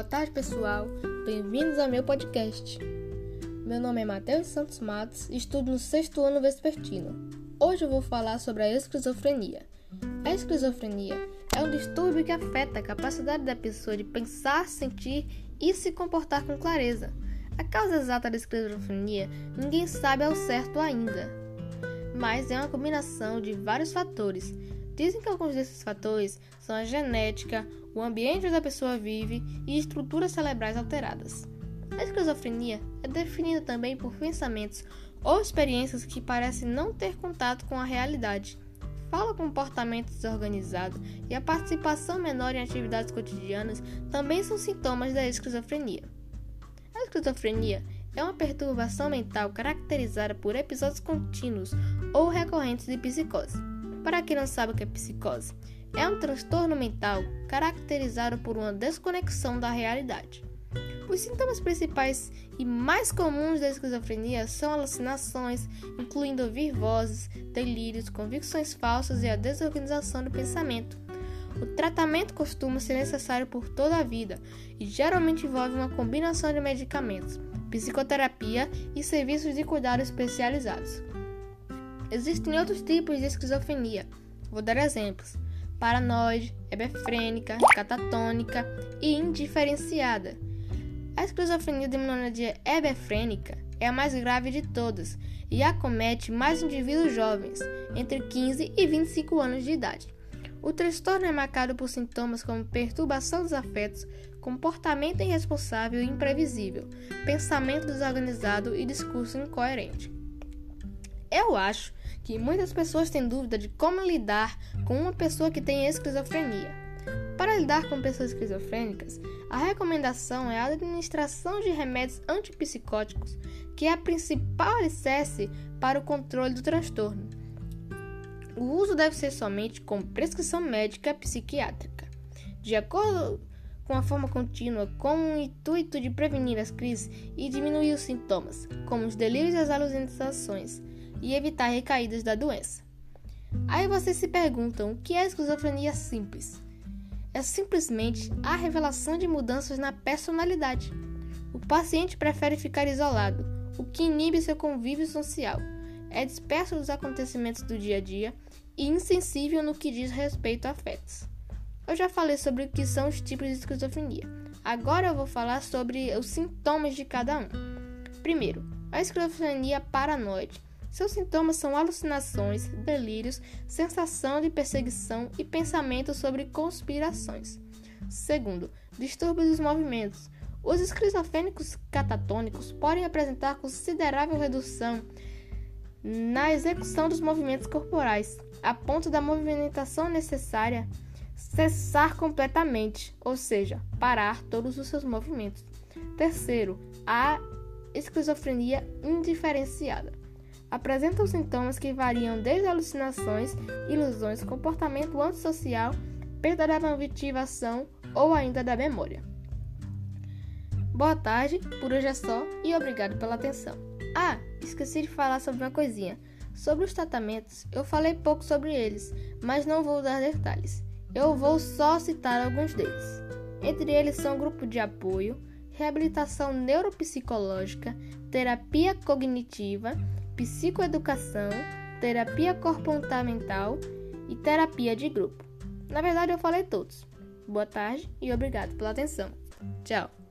tarde, pessoal. Bem-vindos ao meu podcast. Meu nome é Matheus Santos Matos e estudo no sexto ano vespertino. Hoje eu vou falar sobre a esquizofrenia. A esquizofrenia é um distúrbio que afeta a capacidade da pessoa de pensar, sentir e se comportar com clareza. A causa exata da esquizofrenia ninguém sabe ao certo ainda, mas é uma combinação de vários fatores Dizem que alguns desses fatores são a genética, o ambiente onde a pessoa vive e estruturas cerebrais alteradas. A esquizofrenia é definida também por pensamentos ou experiências que parecem não ter contato com a realidade. Fala comportamento desorganizado e a participação menor em atividades cotidianas também são sintomas da esquizofrenia. A esquizofrenia é uma perturbação mental caracterizada por episódios contínuos ou recorrentes de psicose. Para quem não sabe o que é psicose, é um transtorno mental caracterizado por uma desconexão da realidade. Os sintomas principais e mais comuns da esquizofrenia são alucinações, incluindo ouvir vozes, delírios, convicções falsas e a desorganização do pensamento. O tratamento costuma ser necessário por toda a vida e geralmente envolve uma combinação de medicamentos, psicoterapia e serviços de cuidado especializados. Existem outros tipos de esquizofrenia. Vou dar exemplos: paranoide, hebefrênica, catatônica e indiferenciada. A esquizofrenia de hebefrênica é a mais grave de todas e acomete mais indivíduos jovens, entre 15 e 25 anos de idade. O transtorno é marcado por sintomas como perturbação dos afetos, comportamento irresponsável e imprevisível, pensamento desorganizado e discurso incoerente. Eu acho que muitas pessoas têm dúvida de como lidar com uma pessoa que tem esquizofrenia. Para lidar com pessoas esquizofrênicas, a recomendação é a administração de remédios antipsicóticos, que é a principal alicerce para o controle do transtorno. O uso deve ser somente com prescrição médica psiquiátrica. De acordo com a forma contínua, com o intuito de prevenir as crises e diminuir os sintomas, como os delírios e as alucinações e evitar recaídas da doença. Aí vocês se perguntam o que é esquizofrenia simples? É simplesmente a revelação de mudanças na personalidade. O paciente prefere ficar isolado, o que inibe seu convívio social, é disperso dos acontecimentos do dia a dia e insensível no que diz respeito a afetos. Eu já falei sobre o que são os tipos de esquizofrenia. Agora eu vou falar sobre os sintomas de cada um. Primeiro, a esquizofrenia paranoide seus sintomas são alucinações, delírios, sensação de perseguição e pensamentos sobre conspirações. Segundo, distúrbios dos movimentos. Os esquizofrênicos catatônicos podem apresentar considerável redução na execução dos movimentos corporais, a ponto da movimentação necessária cessar completamente, ou seja, parar todos os seus movimentos. Terceiro, a esquizofrenia indiferenciada apresentam sintomas que variam desde alucinações, ilusões, comportamento antissocial, perda da motivação ou ainda da memória. Boa tarde, por hoje é só e obrigado pela atenção. Ah, esqueci de falar sobre uma coisinha. Sobre os tratamentos, eu falei pouco sobre eles, mas não vou dar detalhes. Eu vou só citar alguns deles. Entre eles são grupo de apoio, reabilitação neuropsicológica, terapia cognitiva, psicoeducação, terapia comportamental e terapia de grupo. Na verdade, eu falei todos. Boa tarde e obrigado pela atenção. Tchau!